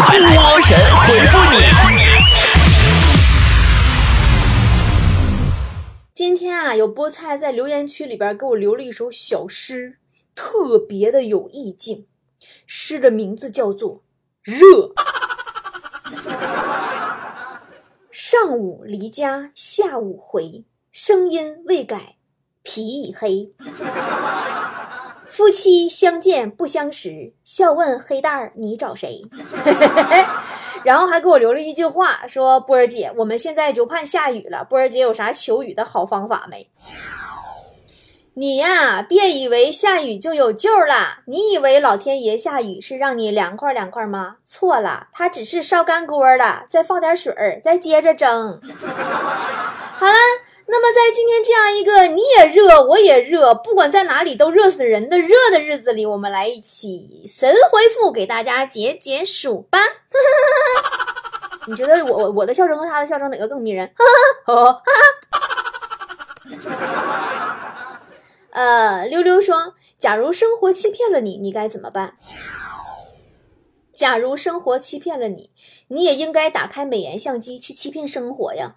波神回复你。今天啊，有菠菜在留言区里边给我留了一首小诗，特别的有意境。诗的名字叫做《热》。上午离家，下午回，声音未改，皮已黑。夫妻相见不相识，笑问黑蛋儿你找谁？然后还给我留了一句话，说波儿姐，我们现在就盼下雨了，波儿姐有啥求雨的好方法没？你呀，别以为下雨就有救了。你以为老天爷下雨是让你凉快凉快吗？错了，他只是烧干锅了，再放点水，再接着蒸。好了，那么在今天这样一个你也热我也热，不管在哪里都热死人的热的日子里，我们来一起神回复给大家解解暑吧。你觉得我我我的笑声和他的笑声哪个更迷人？哈哈哈哈。呃，溜溜说：“假如生活欺骗了你，你该怎么办？假如生活欺骗了你，你也应该打开美颜相机去欺骗生活呀。”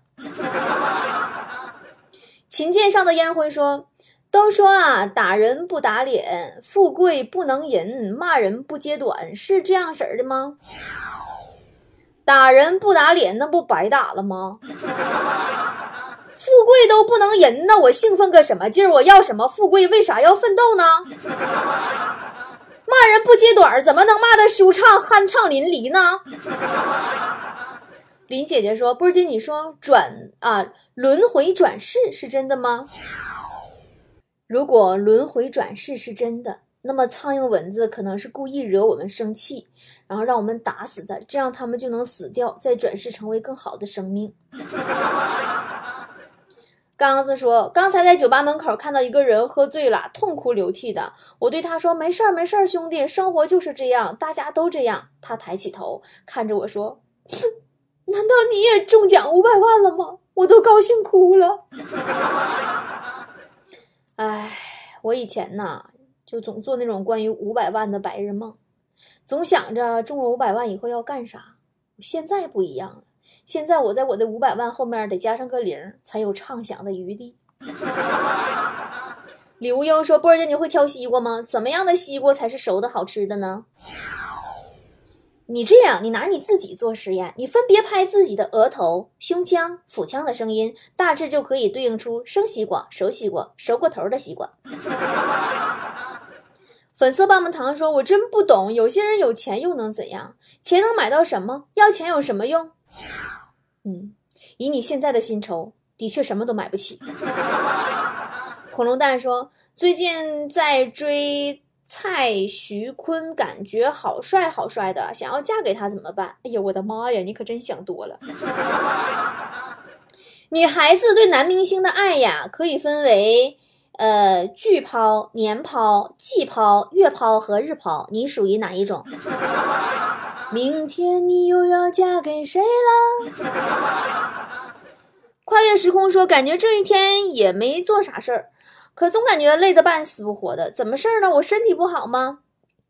琴键上的烟灰说：“都说啊，打人不打脸，富贵不能淫，骂人不揭短，是这样式儿的吗？打人不打脸，那不白打了吗？”富贵都不能淫呢，我兴奋个什么劲儿？我要什么富贵？为啥要奋斗呢？骂人不揭短，怎么能骂得舒畅、酣畅淋漓呢？林姐姐说：“波儿姐，你说转啊，轮回转世是真的吗？如果轮回转世是真的，那么苍蝇蚊子可能是故意惹我们生气，然后让我们打死它，这样它们就能死掉，再转世成为更好的生命。”刚子说：“刚才在酒吧门口看到一个人喝醉了，痛哭流涕的。我对他说：‘没事儿，没事儿，兄弟，生活就是这样，大家都这样。’他抬起头看着我说：‘难道你也中奖五百万了吗？’我都高兴哭了。哎，我以前呐，就总做那种关于五百万的白日梦，总想着中了五百万以后要干啥。现在不一样了。”现在我在我的五百万后面得加上个零，才有畅想的余地。李无忧说：“波儿姐，你会挑西瓜吗？怎么样的西瓜才是熟的好吃的呢？”你这样，你拿你自己做实验，你分别拍自己的额头、胸腔、腹腔的声音，大致就可以对应出生西瓜、熟西瓜、熟过头的西瓜。粉色棒棒糖说：“我真不懂，有些人有钱又能怎样？钱能买到什么？要钱有什么用？”嗯，以你现在的薪酬，的确什么都买不起。恐龙蛋说：“最近在追蔡徐坤，感觉好帅好帅的，想要嫁给他怎么办？”哎呀，我的妈呀，你可真想多了。女孩子对男明星的爱呀，可以分为呃拒抛、年抛、季抛、月抛和日抛，你属于哪一种？明天你又要嫁给谁了？跨越时空说，感觉这一天也没做啥事儿，可总感觉累得半死不活的。怎么事儿呢？我身体不好吗？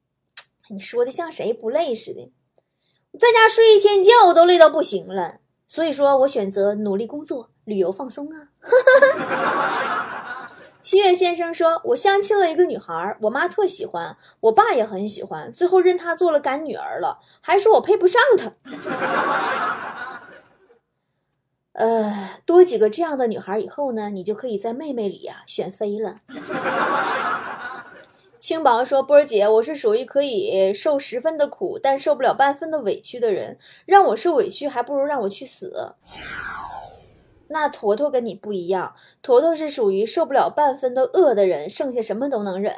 你说的像谁不累似的？在家睡一天觉，我都累到不行了。所以说我选择努力工作、旅游放松啊。七月先生说：“我相亲了一个女孩，我妈特喜欢，我爸也很喜欢，最后认她做了干女儿了，还说我配不上她。呃，多几个这样的女孩以后呢，你就可以在妹妹里呀选妃了。”青宝说：“波儿姐，我是属于可以受十分的苦，但受不了半分的委屈的人，让我受委屈，还不如让我去死。”那坨坨跟你不一样，坨坨是属于受不了半分的饿的人，剩下什么都能忍。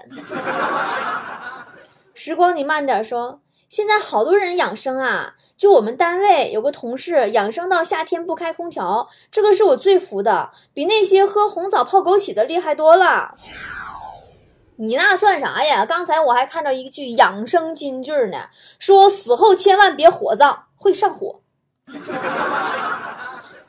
时光，你慢点说。现在好多人养生啊，就我们单位有个同事养生到夏天不开空调，这个是我最服的，比那些喝红枣泡枸杞的厉害多了。你那算啥呀？刚才我还看到一句养生金句呢，说死后千万别火葬，会上火。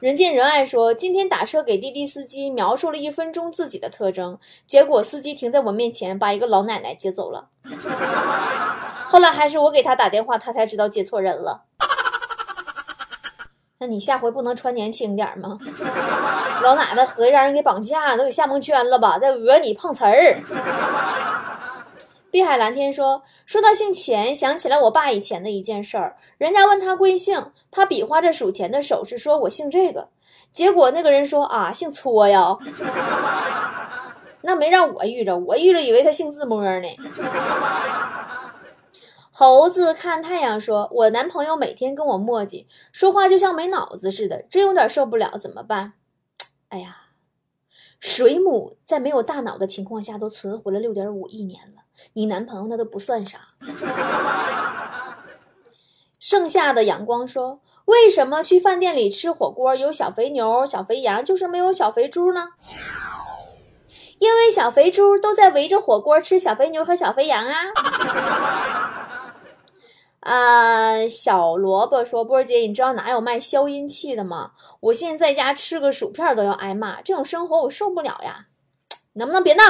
人见人爱说，今天打车给滴滴司机描述了一分钟自己的特征，结果司机停在我面前，把一个老奶奶接走了。后来还是我给他打电话，他才知道接错人了。那你下回不能穿年轻点吗？老奶奶合计让人给绑架，都给吓蒙圈了吧？在讹你碰瓷儿。碧海蓝天说：“说到姓钱，想起来我爸以前的一件事儿。人家问他贵姓，他比划着数钱的手势，说我姓这个。结果那个人说啊，姓搓呀。那没让我遇着，我遇着以为他姓自摸呢。”猴子看太阳说：“我男朋友每天跟我磨叽，说话就像没脑子似的，真有点受不了，怎么办？”哎呀，水母在没有大脑的情况下都存活了六点五亿年了。你男朋友那都不算啥。盛夏的阳光说：“为什么去饭店里吃火锅有小肥牛、小肥羊，就是没有小肥猪呢？”因为小肥猪都在围着火锅吃小肥牛和小肥羊啊。啊，小萝卜说：“波儿姐，你知道哪有卖消音器的吗？我现在在家吃个薯片都要挨骂，这种生活我受不了呀！能不能别闹？”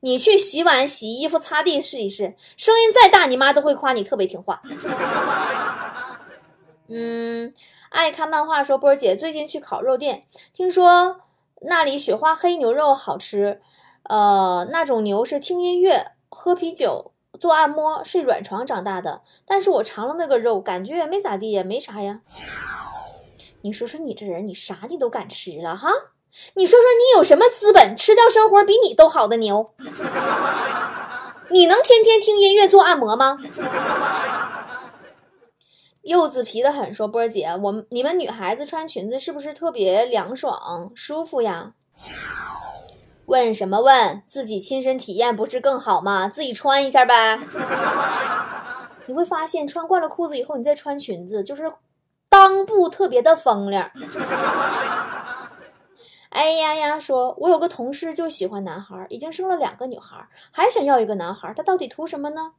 你去洗碗、洗衣服、擦地试一试，声音再大，你妈都会夸你特别听话。嗯，爱看漫画说波儿姐最近去烤肉店，听说那里雪花黑牛肉好吃。呃，那种牛是听音乐、喝啤酒、做按摩、睡软床长大的。但是我尝了那个肉，感觉也没咋地呀，没啥呀。你说说你这人，你啥你都敢吃了哈？你说说，你有什么资本吃掉生活比你都好的牛？你能天天听音乐做按摩吗？柚子皮的很，说波儿姐，我们你们女孩子穿裙子是不是特别凉爽舒服呀？问什么问？自己亲身体验不是更好吗？自己穿一下呗。你会发现，穿惯了裤子以后，你再穿裙子，就是裆部特别的风凉。哎呀呀！说，我有个同事就喜欢男孩，已经生了两个女孩，还想要一个男孩，他到底图什么呢？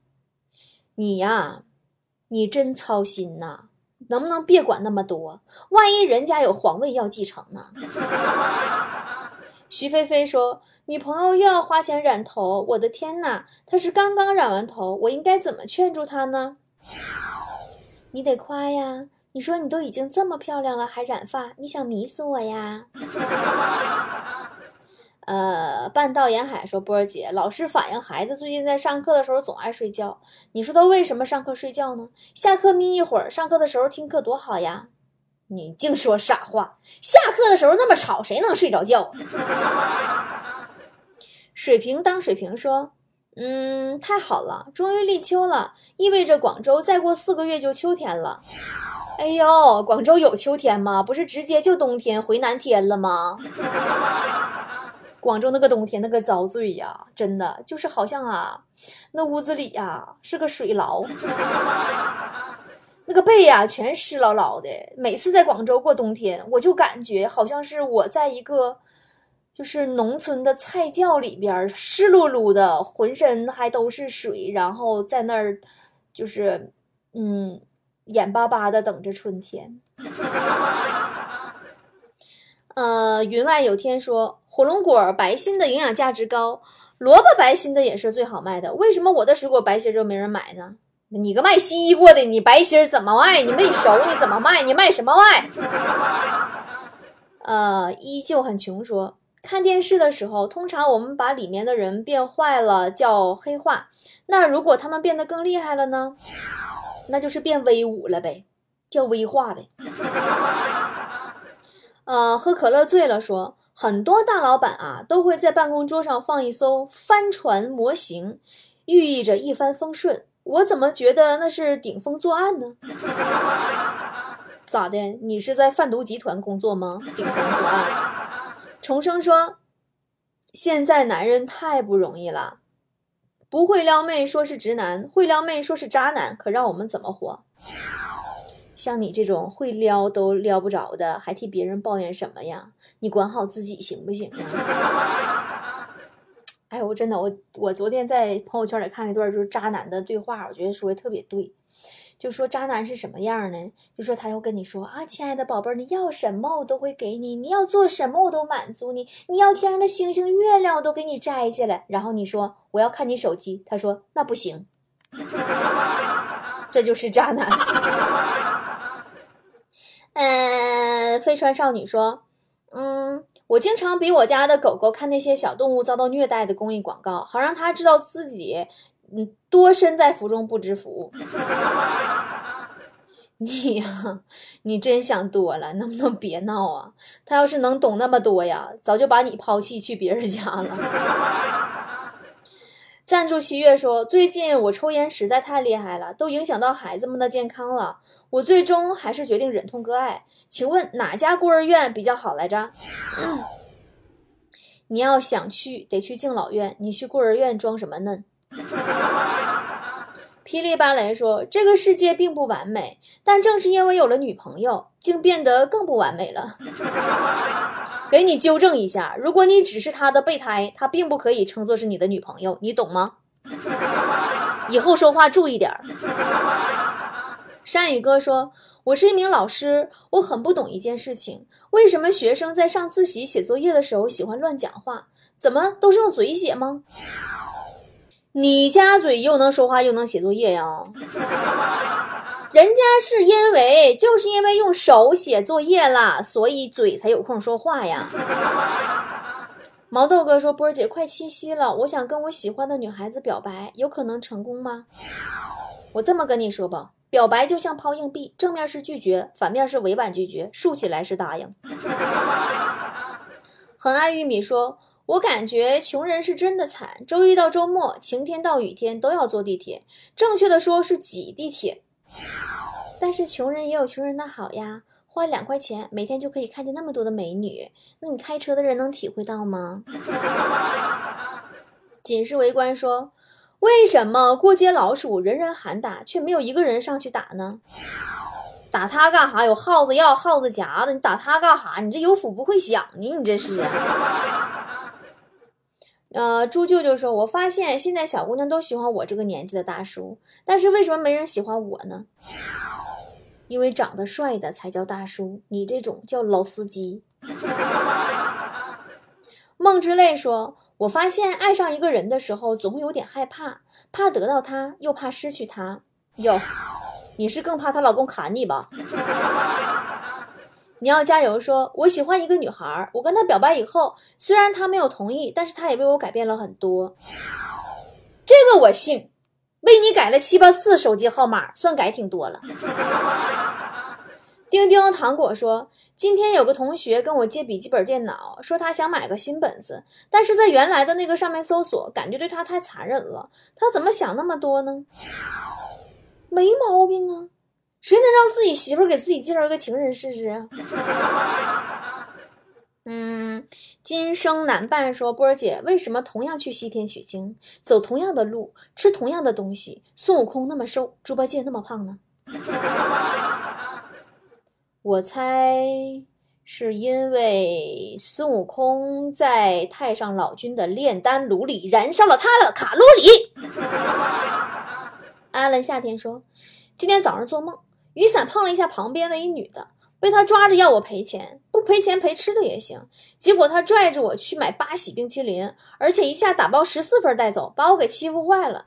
你呀，你真操心呐！能不能别管那么多？万一人家有皇位要继承呢？徐菲菲说，女朋友又要花钱染头，我的天呐，她是刚刚染完头，我应该怎么劝住她呢？你得夸呀。你说你都已经这么漂亮了，还染发？你想迷死我呀？呃，半道沿海说波儿姐老师反映孩子最近在上课的时候总爱睡觉。你说他为什么上课睡觉呢？下课眯一会儿，上课的时候听课多好呀！你净说傻话。下课的时候那么吵，谁能睡着觉？水瓶当水瓶说，嗯，太好了，终于立秋了，意味着广州再过四个月就秋天了。哎呦，广州有秋天吗？不是直接就冬天回南天了吗？广州那个冬天那个遭罪呀，真的就是好像啊，那屋子里呀是个水牢，那个被呀全湿牢牢的。每次在广州过冬天，我就感觉好像是我在一个就是农村的菜窖里边，湿漉漉的，浑身还都是水，然后在那儿就是嗯。眼巴巴的等着春天。呃，云外有天说火龙果白心的营养价值高，萝卜白心的也是最好卖的。为什么我的水果白心就没人买呢？你个卖西瓜的，你白心怎么卖？你没熟你怎么卖？你卖什么卖？呃，依旧很穷。说看电视的时候，通常我们把里面的人变坏了叫黑化，那如果他们变得更厉害了呢？那就是变威武了呗，叫威化呗。呃，喝可乐醉了，说很多大老板啊都会在办公桌上放一艘帆船模型，寓意着一帆风顺。我怎么觉得那是顶风作案呢？咋的？你是在贩毒集团工作吗？顶风作案。重生说，现在男人太不容易了。不会撩妹说是直男，会撩妹说是渣男，可让我们怎么活？像你这种会撩都撩不着的，还替别人抱怨什么呀？你管好自己行不行？哎，我真的，我我昨天在朋友圈里看了一段就是渣男的对话，我觉得说的特别对。就说渣男是什么样呢？就说他要跟你说啊，亲爱的宝贝儿，你要什么我都会给你，你要做什么我都满足你，你要天上的星星月亮我都给你摘下来。然后你说我要看你手机，他说那不行，这就是渣男。嗯。飞船少女说：“嗯，我经常比我家的狗狗看那些小动物遭到虐待的公益广告，好让它知道自己，嗯，多身在福中不知福。”你呀，你真想多了，能不能别闹啊？他要是能懂那么多呀，早就把你抛弃去别人家了。站住七月说：“最近我抽烟实在太厉害了，都影响到孩子们的健康了。我最终还是决定忍痛割爱。请问哪家孤儿院比较好来着？你要想去，得去敬老院。你去孤儿院装什么嫩？”霹雳芭蕾说：“这个世界并不完美，但正是因为有了女朋友，竟变得更不完美了。给你纠正一下，如果你只是他的备胎，他并不可以称作是你的女朋友，你懂吗？以后说话注意点儿。”山宇哥说：“我是一名老师，我很不懂一件事情，为什么学生在上自习写作业的时候喜欢乱讲话？怎么都是用嘴写吗？”你家嘴又能说话又能写作业呀？人家是因为就是因为用手写作业了，所以嘴才有空说话呀。毛豆哥说：“波儿姐，快七夕了，我想跟我喜欢的女孩子表白，有可能成功吗？”我这么跟你说吧，表白就像抛硬币，正面是拒绝，反面是委婉拒绝，竖起来是答应。很爱玉米说。我感觉穷人是真的惨，周一到周末，晴天到雨天都要坐地铁，正确的说是挤地铁。但是穷人也有穷人的好呀，花两块钱，每天就可以看见那么多的美女，那你开车的人能体会到吗？警视围观说，为什么过街老鼠人人喊打，却没有一个人上去打呢？打他干哈？有耗子药、耗子夹子，你打他干哈？你这有福不会享呢？你这是。呃，猪舅舅说：“我发现现在小姑娘都喜欢我这个年纪的大叔，但是为什么没人喜欢我呢？因为长得帅的才叫大叔，你这种叫老司机。”梦之泪说：“我发现爱上一个人的时候，总会有点害怕，怕得到他，又怕失去他。哟，你是更怕她老公砍你吧？”你要加油！说，我喜欢一个女孩，我跟她表白以后，虽然她没有同意，但是她也为我改变了很多。这个我信，为你改了七八次手机号码，算改挺多了。丁丁糖果说，今天有个同学跟我借笔记本电脑，说他想买个新本子，但是在原来的那个上面搜索，感觉对他太残忍了。他怎么想那么多呢？没毛病啊。谁能让自己媳妇儿给自己介绍一个情人试试啊？嗯，今生难办。说波儿姐，为什么同样去西天取经，走同样的路，吃同样的东西，孙悟空那么瘦，猪八戒那么胖呢？我猜是因为孙悟空在太上老君的炼丹炉里燃烧了他的卡路里。阿伦夏天说，今天早上做梦。雨伞碰了一下旁边的一女的，被他抓着要我赔钱，不赔钱赔吃的也行。结果他拽着我去买八喜冰淇淋，而且一下打包十四份带走，把我给欺负坏了。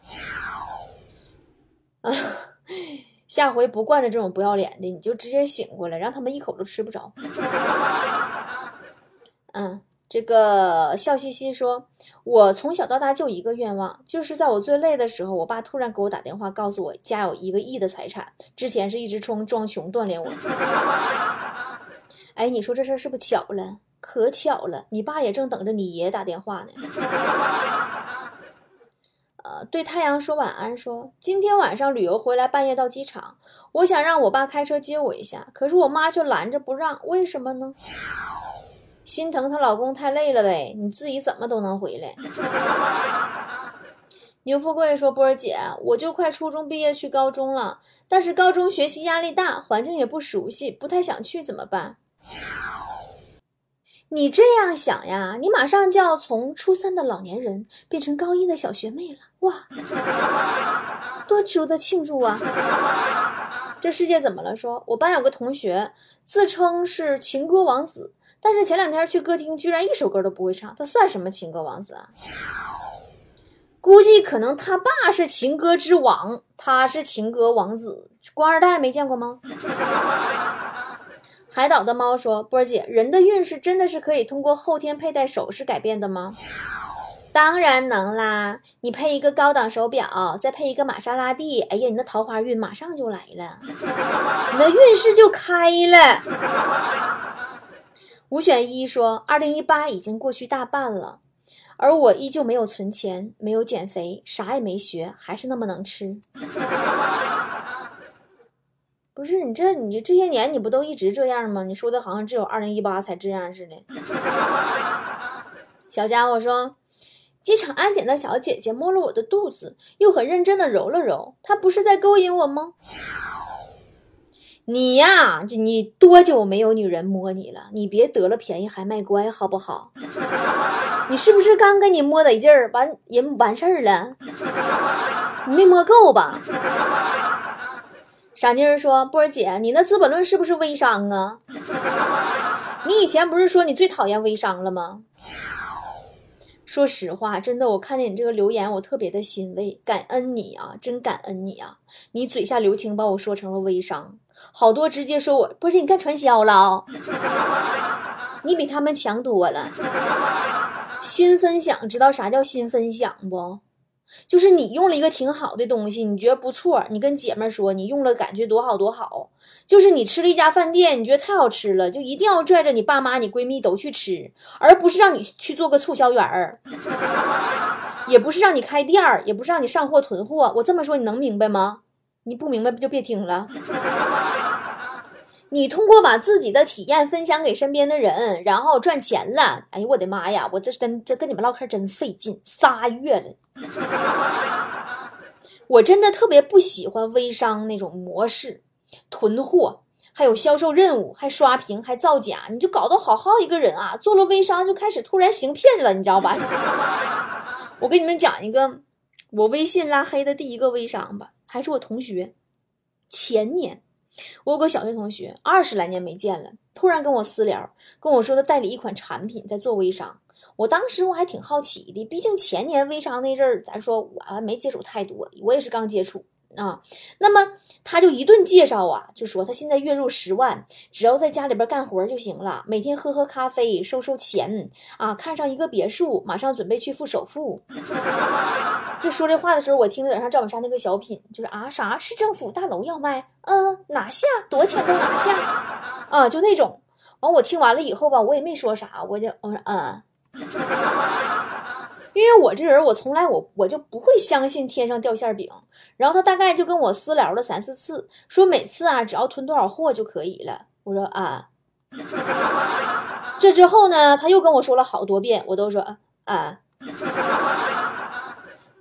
下回不惯着这种不要脸的，你就直接醒过来，让他们一口都吃不着。这个笑嘻嘻说：“我从小到大就一个愿望，就是在我最累的时候，我爸突然给我打电话，告诉我家有一个亿的财产。之前是一直冲装穷锻炼我。哎，你说这事儿是不是巧了？可巧了，你爸也正等着你爷爷打电话呢。呃，对太阳说晚安，说今天晚上旅游回来，半夜到机场，我想让我爸开车接我一下，可是我妈却拦着不让，为什么呢？”心疼她老公太累了呗，你自己怎么都能回来。牛富贵说：“波儿姐，我就快初中毕业去高中了，但是高中学习压力大，环境也不熟悉，不太想去，怎么办？”你这样想呀，你马上就要从初三的老年人变成高一的小学妹了，哇，多值得庆祝啊！这世界怎么了？说我班有个同学自称是情歌王子。但是前两天去歌厅，居然一首歌都不会唱，他算什么情歌王子啊？估计可能他爸是情歌之王，他是情歌王子，官二代没见过吗？海岛的猫说：“波儿姐，人的运势真的是可以通过后天佩戴首饰改变的吗？”当然能啦！你配一个高档手表，再配一个玛莎拉蒂，哎呀，你的桃花运马上就来了，你的运势就开了。五选一说：“二零一八已经过去大半了，而我依旧没有存钱，没有减肥，啥也没学，还是那么能吃。”不是你这你这些年你不都一直这样吗？你说的好像只有二零一八才这样似的。小家伙说，机场安检的小姐姐摸了我的肚子，又很认真的揉了揉，她不是在勾引我吗？你呀，这你多久没有女人摸你了？你别得了便宜还卖乖好不好？你是不是刚跟你摸得劲儿，完人完事儿了？你没摸够吧？傻妮儿说：“波儿姐，你那《资本论》是不是微商啊？你以前不是说你最讨厌微商了吗？”说实话，真的，我看见你这个留言，我特别的欣慰，感恩你啊，真感恩你啊！你嘴下留情把我说成了微商，好多直接说我不是你干传销了啊！你比他们强多了。新分享，知道啥叫新分享不？就是你用了一个挺好的东西，你觉得不错，你跟姐妹说你用了感觉多好多好。就是你吃了一家饭店，你觉得太好吃了，就一定要拽着你爸妈、你闺蜜都去吃，而不是让你去做个促销员儿，也不是让你开店儿，也不是让你上货囤货。我这么说你能明白吗？你不明白不就别听了。你通过把自己的体验分享给身边的人，然后赚钱了。哎呦我的妈呀！我这真这跟你们唠嗑真费劲，仨月了。我真的特别不喜欢微商那种模式，囤货，还有销售任务，还刷屏，还造假，你就搞得好好一个人啊，做了微商就开始突然行骗了，你知道吧？我给你们讲一个我微信拉黑的第一个微商吧，还是我同学，前年。我有个小学同学，二十来年没见了，突然跟我私聊，跟我说他代理一款产品在做微商。我当时我还挺好奇的，毕竟前年微商那阵儿，咱说我还没接触太多，我也是刚接触啊。那么他就一顿介绍啊，就说他现在月入十万，只要在家里边干活就行了，每天喝喝咖啡，收收钱啊，看上一个别墅，马上准备去付首付。就说这话的时候，我听着有点像赵本山那个小品，就是啊啥市政府大楼要卖，嗯拿下，多少钱都拿下，啊就那种。完我听完了以后吧，我也没说啥，我就我说嗯，因为我这人我从来我我就不会相信天上掉馅饼。然后他大概就跟我私聊了三四次，说每次啊只要囤多少货就可以了。我说啊，这之后呢他又跟我说了好多遍，我都说啊。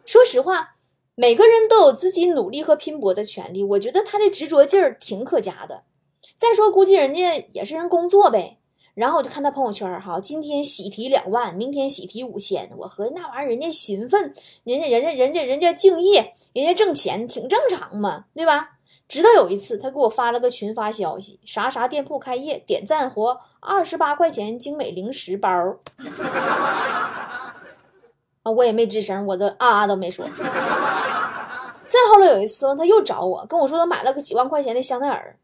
说实话，每个人都有自己努力和拼搏的权利。我觉得他这执着劲儿挺可嘉的。再说，估计人家也是人工作呗。然后我就看他朋友圈哈，今天喜提两万，明天喜提五千。我合计那玩意儿，人家勤奋，人家人家人家人家敬业，人家挣钱，挺正常嘛，对吧？直到有一次，他给我发了个群发消息，啥啥店铺开业，点赞活二十八块钱精美零食包。啊，我也没吱声，我都啊啊都没说。再后来有一次，他又找我，跟我说他买了个几万块钱的香奈儿。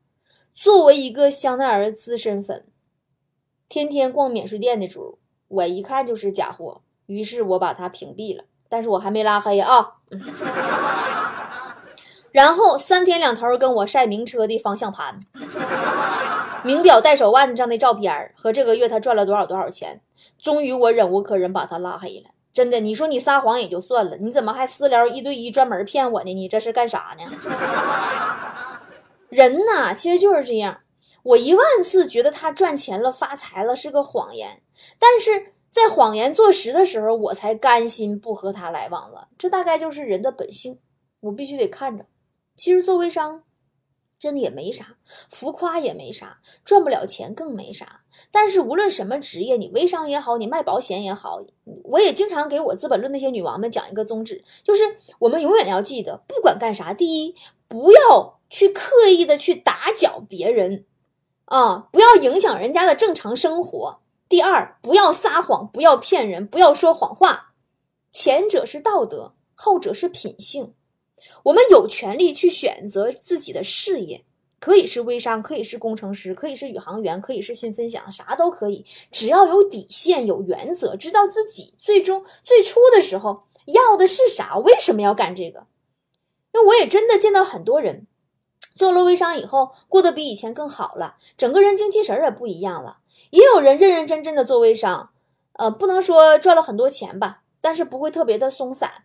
作为一个香奈儿资深粉，天天逛免税店的主，我一看就是假货，于是我把他屏蔽了。但是我还没拉黑啊。然后三天两头跟我晒名车的方向盘、名表戴手腕上的照片和这个月他赚了多少多少钱。终于我忍无可忍，把他拉黑了。真的，你说你撒谎也就算了，你怎么还私聊一对一专门骗我呢？你这是干啥呢？人呐，其实就是这样。我一万次觉得他赚钱了、发财了是个谎言，但是在谎言坐实的时候，我才甘心不和他来往了。这大概就是人的本性，我必须得看着。其实做微商。真的也没啥，浮夸也没啥，赚不了钱更没啥。但是无论什么职业，你微商也好，你卖保险也好，我也经常给我《资本论》那些女王们讲一个宗旨，就是我们永远要记得，不管干啥，第一，不要去刻意的去打搅别人，啊，不要影响人家的正常生活；第二，不要撒谎，不要骗人，不要说谎话。前者是道德，后者是品性。我们有权利去选择自己的事业，可以是微商，可以是工程师，可以是宇航员，可以是新分享，啥都可以，只要有底线、有原则，知道自己最终最初的时候要的是啥，为什么要干这个。因为我也真的见到很多人做了微商以后，过得比以前更好了，整个人精气神也不一样了。也有人认认真真的做微商，呃，不能说赚了很多钱吧，但是不会特别的松散，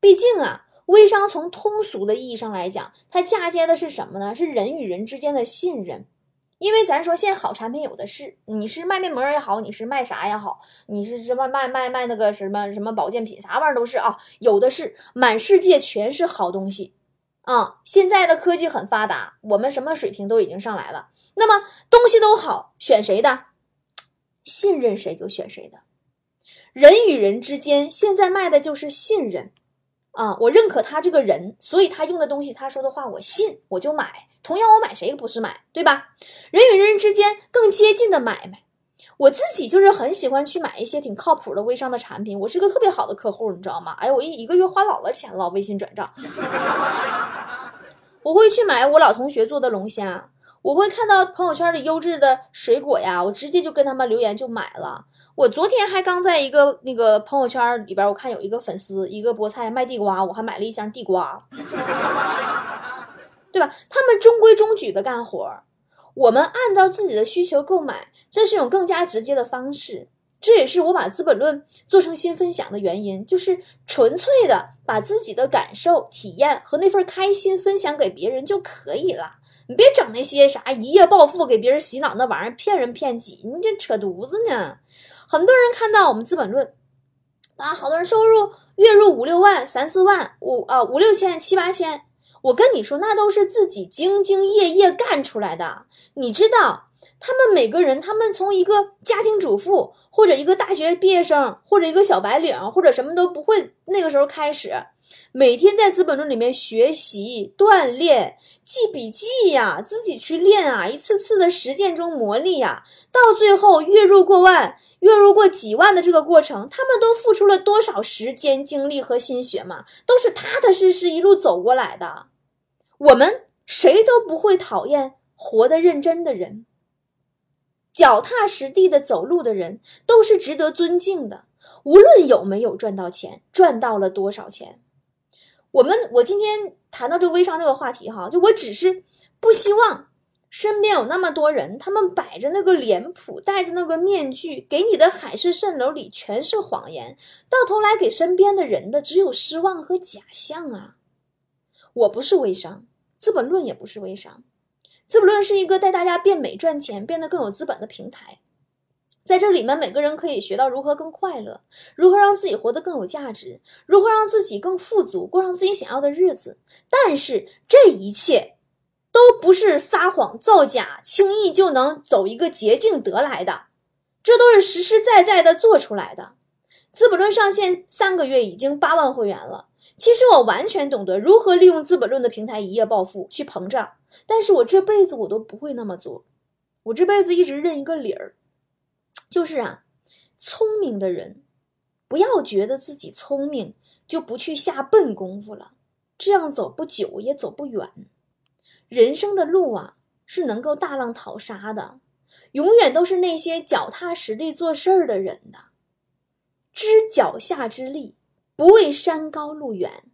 毕竟啊。微商从通俗的意义上来讲，它嫁接的是什么呢？是人与人之间的信任。因为咱说现在好产品有的是，你是卖面膜也好，你是卖啥也好，你是什么卖卖卖那个什么什么保健品，啥玩意儿都是啊，有的是，满世界全是好东西啊。现在的科技很发达，我们什么水平都已经上来了。那么东西都好，选谁的？信任谁就选谁的。人与人之间现在卖的就是信任。啊，我认可他这个人，所以他用的东西，他说的话我信，我就买。同样，我买谁不是买，对吧？人与人之间更接近的买卖，我自己就是很喜欢去买一些挺靠谱的微商的产品。我是个特别好的客户，你知道吗？哎，我一一个月花老了钱了，微信转账。我会去买我老同学做的龙虾，我会看到朋友圈里优质的水果呀，我直接就跟他们留言就买了。我昨天还刚在一个那个朋友圈里边，我看有一个粉丝，一个菠菜卖地瓜，我还买了一箱地瓜，对吧？他们中规中矩的干活，我们按照自己的需求购买，这是一种更加直接的方式。这也是我把《资本论》做成新分享的原因，就是纯粹的把自己的感受、体验和那份开心分享给别人就可以了。你别整那些啥一夜暴富、给别人洗脑那玩意儿，骗人骗己，你这扯犊子呢！很多人看到我们《资本论》，啊，好多人收入月入五六万、三四万、五啊五六千、七八千。我跟你说，那都是自己兢兢业业干出来的。你知道，他们每个人，他们从一个家庭主妇，或者一个大学毕业生，或者一个小白领，或者什么都不会，那个时候开始。每天在《资本论》里面学习、锻炼、记笔记呀，自己去练啊，一次次的实践中磨砺呀，到最后月入过万、月入过几万的这个过程，他们都付出了多少时间、精力和心血嘛？都是踏踏实实一路走过来的。我们谁都不会讨厌活得认真的人，脚踏实地的走路的人都是值得尊敬的。无论有没有赚到钱，赚到了多少钱。我们我今天谈到这个微商这个话题哈，就我只是不希望身边有那么多人，他们摆着那个脸谱，戴着那个面具，给你的海市蜃楼里全是谎言，到头来给身边的人的只有失望和假象啊！我不是微商，资本论也不是微商，资本论是一个带大家变美赚钱、变得更有资本的平台。在这里面，每个人可以学到如何更快乐，如何让自己活得更有价值，如何让自己更富足，过上自己想要的日子。但是这一切都不是撒谎造假、轻易就能走一个捷径得来的，这都是实实在在的做出来的。资本论上线三个月，已经八万会员了。其实我完全懂得如何利用资本论的平台一夜暴富去膨胀，但是我这辈子我都不会那么做，我这辈子一直认一个理儿。就是啊，聪明的人，不要觉得自己聪明就不去下笨功夫了，这样走不久也走不远。人生的路啊，是能够大浪淘沙的，永远都是那些脚踏实地做事儿的人的。知脚下之力，不畏山高路远，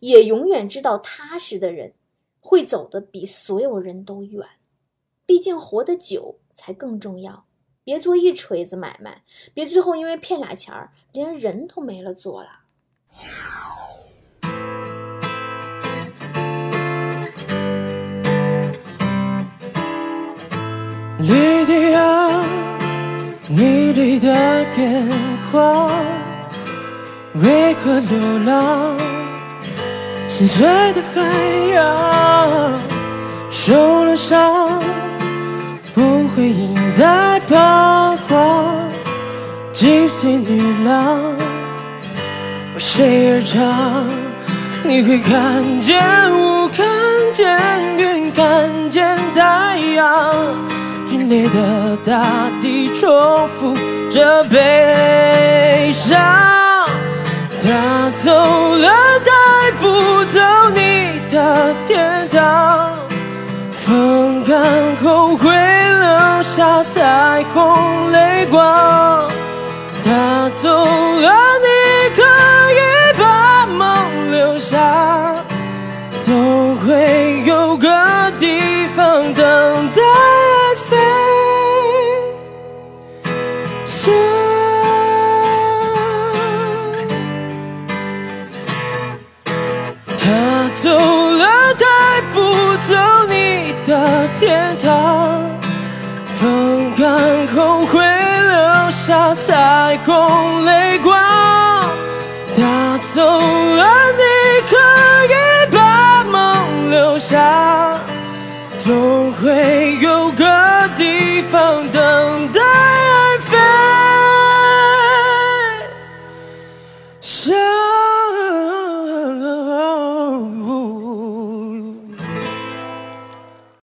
也永远知道踏实的人，会走得比所有人都远。毕竟活得久才更重要。别做一锤子买卖，别最后因为骗俩钱儿，连人都没了做了。莉迪亚，你的眼眶，为何流浪？心碎的海洋，受了伤。不会因待彷徨，gypsy 女郎为谁而唱？你会看见雾，看见云，看见太阳，皲裂的大地重复着悲伤。他走了，带不走你的天堂。风干后会留下彩虹泪光。他走了，你可以把梦留下，总会有个地方等待下彩虹泪光。他走了，你可以把梦留下，总会有个地方等待。